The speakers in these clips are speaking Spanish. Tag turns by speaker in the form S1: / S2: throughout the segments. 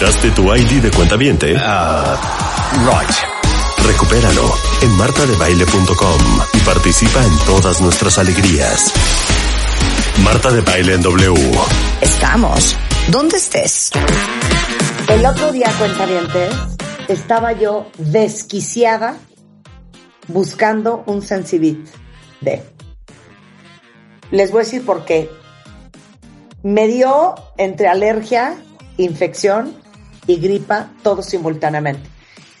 S1: ¿Olvidaste tu ID de cuenta viente?
S2: Right.
S1: Recupéralo en martadebaile.com y participa en todas nuestras alegrías. Marta de Baile en W.
S3: Estamos. ¿Dónde estés?
S4: El otro día, cuentavientes, estaba yo desquiciada buscando un Sensibit de. Les voy a decir por qué. Me dio entre alergia, infección y gripa, todo simultáneamente.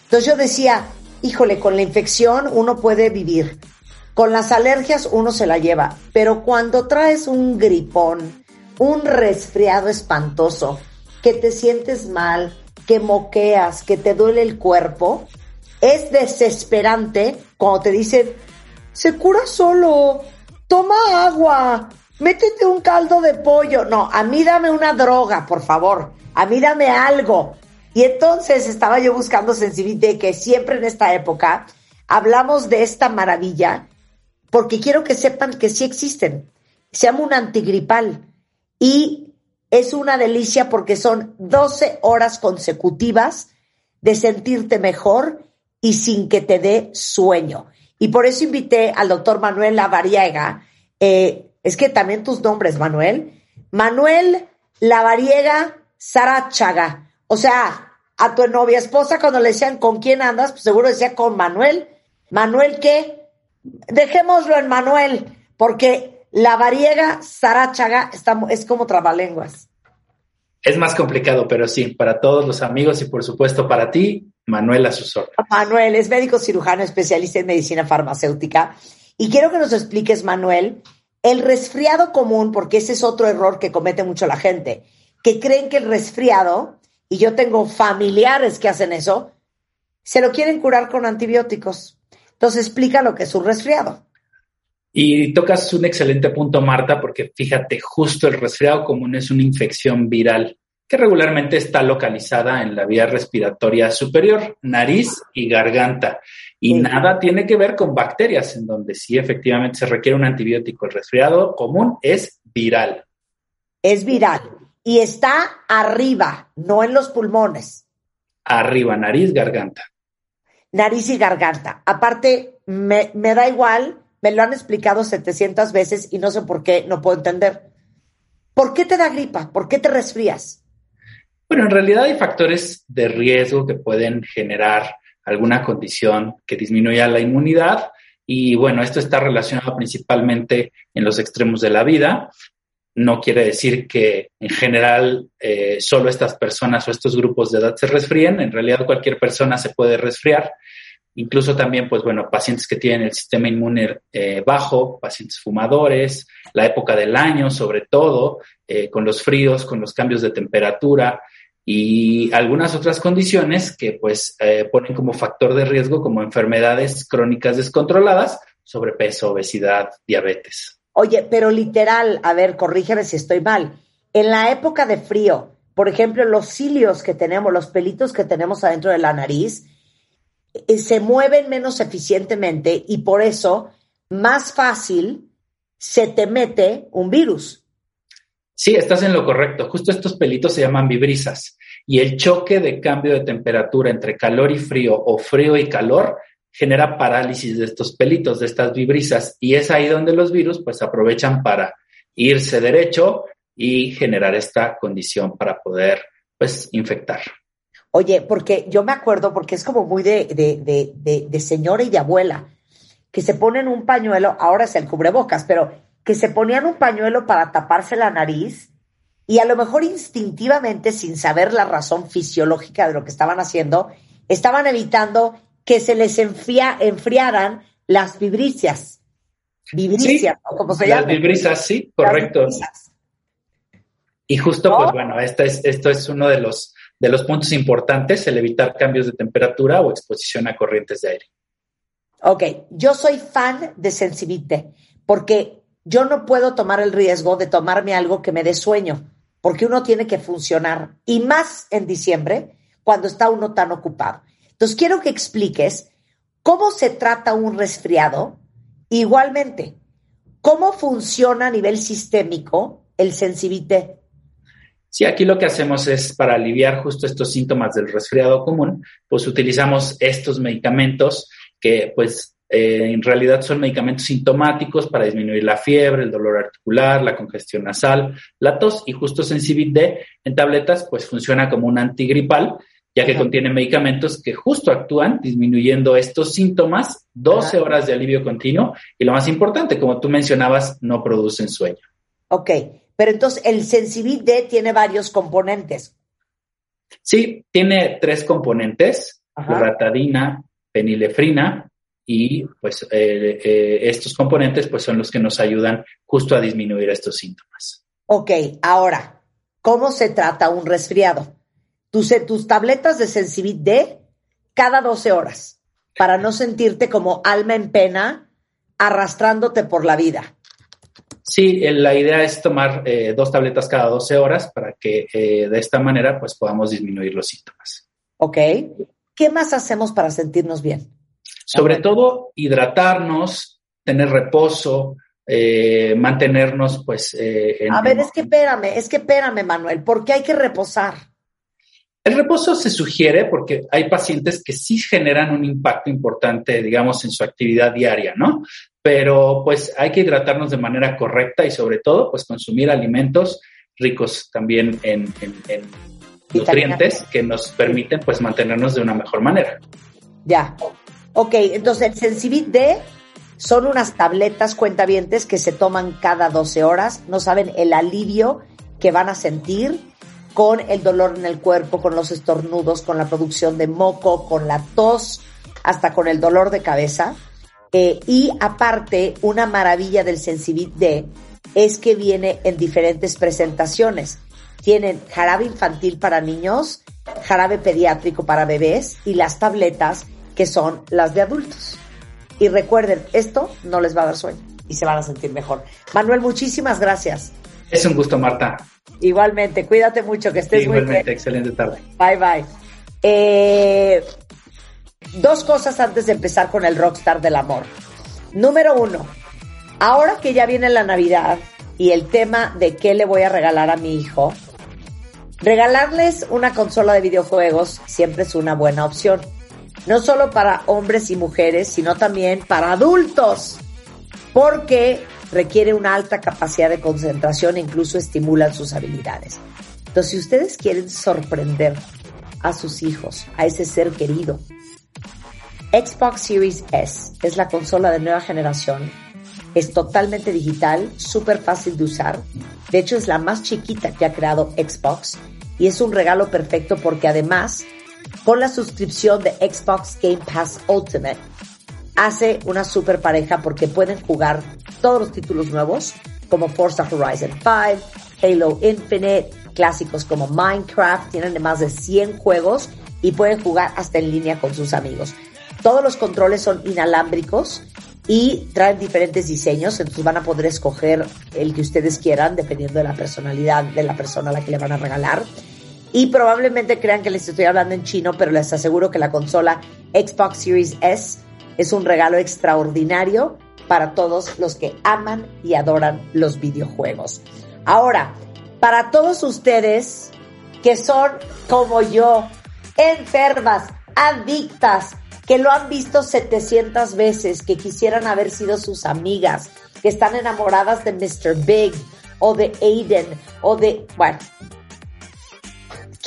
S4: Entonces yo decía, híjole, con la infección uno puede vivir. Con las alergias uno se la lleva. Pero cuando traes un gripón, un resfriado espantoso, que te sientes mal, que moqueas, que te duele el cuerpo, es desesperante cuando te dicen, se cura solo, toma agua, métete un caldo de pollo. No, a mí dame una droga, por favor, a mí dame algo. Y entonces estaba yo buscando sensibilidad que siempre en esta época hablamos de esta maravilla, porque quiero que sepan que sí existen. Se llama un antigripal y es una delicia porque son 12 horas consecutivas de sentirte mejor y sin que te dé sueño. Y por eso invité al doctor Manuel Lavariega. eh, es que también tus nombres, Manuel. Manuel Lavariega Sarachaga. O sea, a tu novia esposa cuando le decían con quién andas, pues seguro decía con Manuel. ¿Manuel qué? Dejémoslo en Manuel, porque Lavariega Sarachaga está, es como trabalenguas.
S2: Es más complicado, pero sí, para todos los amigos y por supuesto para ti, Manuel a sus órdenes.
S4: Manuel es médico cirujano especialista en medicina farmacéutica. Y quiero que nos expliques, Manuel, el resfriado común, porque ese es otro error que comete mucho la gente, que creen que el resfriado, y yo tengo familiares que hacen eso, se lo quieren curar con antibióticos. Entonces explica lo que es un resfriado.
S2: Y tocas un excelente punto, Marta, porque fíjate, justo el resfriado común es una infección viral que regularmente está localizada en la vía respiratoria superior, nariz y garganta. Y
S4: Sí.
S2: nada tiene que ver con bacterias, en donde sí efectivamente se requiere un antibiótico. El resfriado común es viral.
S4: Es viral y está arriba, no en los pulmones,
S2: Arriba, nariz, garganta.
S4: nariz y garganta. Aparte, me, me da igual, me lo han explicado 700 veces y no sé por qué, no puedo entender. ¿Por qué te da gripa? ¿Por qué te resfrías?
S2: Bueno, en realidad hay factores de riesgo que pueden generar alguna condición que disminuya la inmunidad y bueno, esto está relacionado principalmente en los extremos de la vida. No quiere decir que en general eh, solo estas personas o estos grupos de edad se resfríen. En realidad cualquier persona se puede resfriar. Incluso también, pues bueno, pacientes que tienen el sistema inmune eh, bajo, pacientes fumadores, la época del año sobre todo, eh, con los fríos, con los cambios de temperatura y algunas otras condiciones que pues ponen como factor de riesgo como enfermedades crónicas descontroladas, sobrepeso, obesidad, diabetes.
S4: Oye, pero literal, a ver, corrígeme si estoy mal. En la época de frío, por ejemplo, los cilios que tenemos, los pelitos que tenemos adentro de la nariz, eh, se mueven menos eficientemente y por eso más fácil se te mete un virus.
S2: Sí, estás en lo correcto. Justo estos pelitos se llaman vibrisas y el choque de cambio de temperatura entre calor y frío o frío y calor genera parálisis de estos pelitos, de estas vibrisas y es ahí donde los virus pues aprovechan para irse derecho y generar esta condición para poder pues infectar.
S4: Oye, porque yo me acuerdo, porque es como muy de, de, de, de, de señora y de abuela, que se ponen un pañuelo, ahora es el cubrebocas, pero que se ponían un pañuelo para taparse la nariz y a lo mejor instintivamente, sin saber la razón fisiológica de lo que estaban haciendo, estaban evitando que se les enfría, enfriaran las vibricias. Vibricias, ¿no? como se
S2: Las
S4: llama.
S2: vibrisas, sí, correcto.
S4: Las vibrisas.
S2: Y justo,
S4: ¿No?
S2: pues bueno, es, esto es uno de los, de los puntos importantes, el evitar cambios de temperatura o exposición a corrientes de aire.
S4: Ok, yo soy fan de Sensibite porque yo no puedo tomar el riesgo de tomarme algo que me dé sueño, porque uno tiene que funcionar y más en diciembre cuando está uno tan ocupado. Entonces quiero que expliques cómo se trata un resfriado, igualmente, cómo funciona a nivel sistémico el Sensibite.
S2: Sí, aquí lo que hacemos es para aliviar justo estos síntomas del resfriado común, pues utilizamos estos medicamentos que pues eh, en realidad son medicamentos sintomáticos para disminuir la fiebre, el dolor articular, la congestión nasal, la tos y justo Sensibit en tabletas pues funciona como un antigripal ya que
S4: Ajá.
S2: contiene medicamentos que justo actúan disminuyendo estos síntomas, 12
S4: Ajá.
S2: horas de alivio continuo y lo más importante, como tú mencionabas, no producen sueño.
S4: Ok, pero entonces el Sensibit D tiene varios componentes.
S2: Sí, tiene tres componentes,
S4: Ajá.
S2: loratadina, penilefrina y pues eh, eh, estos componentes pues son los que nos ayudan justo a disminuir estos síntomas.
S4: Ok, ahora, ¿cómo se trata un resfriado? Tus, tus tabletas de Sensibit D cada 12 horas para no sentirte como alma en pena arrastrándote por la vida.
S2: Sí, eh, la idea es tomar eh, dos tabletas cada 12 horas para que eh, de esta manera pues podamos disminuir los síntomas.
S4: ¿Ok? ¿Qué más hacemos para sentirnos bien?
S2: Sobre
S4: Ajá.
S2: todo hidratarnos, tener reposo, eh, mantenernos pues eh, en,
S4: A ver, es que espérame, es que espérame, Manuel, ¿por qué hay que reposar?
S2: El reposo se sugiere porque hay pacientes que sí generan un impacto importante, digamos, en su actividad diaria, ¿no? Pero pues hay que hidratarnos de manera correcta y sobre todo, pues consumir alimentos ricos también en, en- en
S4: Vitamina
S2: nutrientes que nos permiten pues mantenernos de una mejor manera.
S4: Ya. Ok, entonces el Sensibit D son unas tabletas cuentavientes que se toman cada 12 horas. No saben el alivio que van a sentir con el dolor en el cuerpo, con los estornudos, con la producción de moco, con la tos, hasta con el dolor de cabeza. Eh, y aparte, una maravilla del Sensibit D es que viene en diferentes presentaciones. Tienen jarabe infantil para niños, jarabe pediátrico para bebés y las tabletas que son las de adultos. Y recuerden, esto no les va a dar sueño y se van a sentir mejor. Manuel, muchísimas gracias.
S2: Es un gusto, Marta.
S4: Igualmente, cuídate mucho, que estés muy bien.
S2: Igualmente, excelente tarde.
S4: Bye bye. Eh, dos cosas antes de empezar con el rockstar del amor. Número uno, ahora que ya viene la Navidad y el tema de qué le voy a regalar a mi hijo, regalarles una consola de videojuegos siempre es una buena opción. No solo para hombres y mujeres, sino también para adultos, porque requiere una alta capacidad de concentración e incluso estimulan sus habilidades. Entonces, si ustedes quieren sorprender a sus hijos, a ese ser querido, Xbox Series S es la consola de nueva generación. Es totalmente digital, súper fácil de usar. De hecho, es la más chiquita que ha creado Xbox y es un regalo perfecto porque además, con la suscripción de Xbox Game Pass Ultimate, hace una super pareja porque pueden jugar todos los títulos nuevos como Forza Horizon 5, Halo Infinite, clásicos como Minecraft, tienen más de 100 juegos y pueden jugar hasta en línea con sus amigos. Todos los controles son inalámbricos y traen diferentes diseños, entonces van a poder escoger el que ustedes quieran dependiendo de la personalidad de la persona a la que le van a regalar. Y probablemente crean que les estoy hablando en chino, pero les aseguro que la consola Xbox Series S es un regalo extraordinario para todos los que aman y adoran los videojuegos. Ahora, para todos ustedes que son como yo, enfermas, adictas, que lo han visto 700 veces, que quisieran haber sido sus amigas, que están enamoradas de Mr. Big o de Aiden o de, bueno,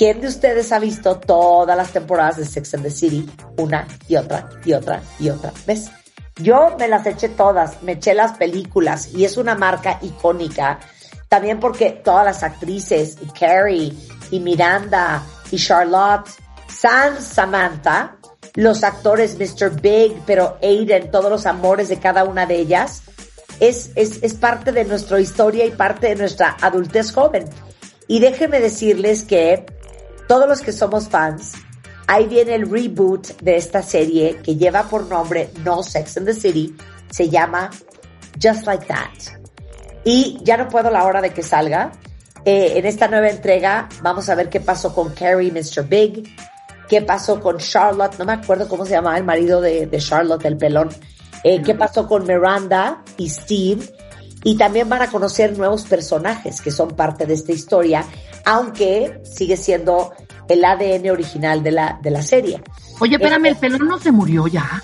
S4: ¿Quién de ustedes ha visto todas las temporadas de Sex and the City una y otra y otra y otra vez? Yo me las eché todas, me eché las películas y es una marca icónica. También porque todas las actrices, Carrie, y Miranda, y Charlotte, San Samantha, los actores Mr. Big, pero Aiden, todos los amores de cada una de ellas, es, es, es parte de nuestra historia y parte de nuestra adultez joven. Y déjenme decirles que todos los que somos fans, ahí viene el reboot de esta serie que lleva por nombre No Sex in the City, se llama Just Like That. Y ya no puedo la hora de que salga. Eh, en esta nueva entrega vamos a ver qué pasó con Carrie Mr. Big, qué pasó con Charlotte, no me acuerdo cómo se llamaba el marido de, de Charlotte, el pelón, eh, qué pasó con Miranda y Steve. Y también van a conocer nuevos personajes que son parte de esta historia, aunque sigue siendo el ADN original de la, de la serie.
S5: Oye, espérame, el pelón no se murió ya.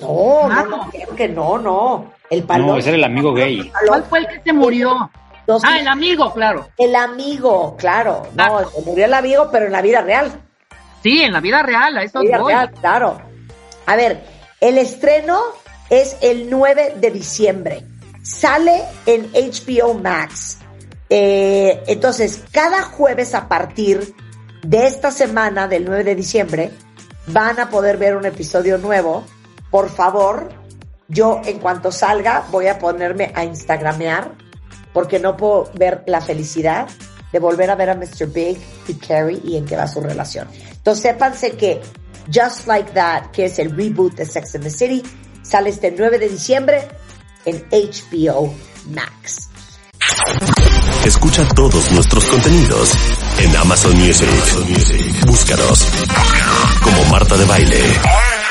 S4: No, no, no, creo que no, no. El palón.
S6: No, ese era el amigo gay.
S5: ¿Cuál fue el que se murió?
S4: Dos-
S5: Ah, el amigo, claro.
S4: el amigo, claro. No,
S5: Ah.
S4: se murió el amigo, pero en la vida real.
S5: Sí, en la vida real, a eso
S4: vida
S5: voy.
S4: real, claro. A ver, el estreno es el 9 de diciembre. Sale en HBO Max. Eh, entonces, cada jueves a partir de esta semana, del 9 de diciembre, van a poder ver un episodio nuevo. Por favor, yo en cuanto salga voy a ponerme a instagramear porque no puedo ver la felicidad de volver a ver a Mr. Big y Carrie y en qué va su relación. Entonces, sépanse que Just Like That, que es el reboot de Sex and the City, sale este 9 de diciembre en HBO Max.
S1: Escucha todos nuestros contenidos en Amazon Music. Búscanos como Marta de Baile.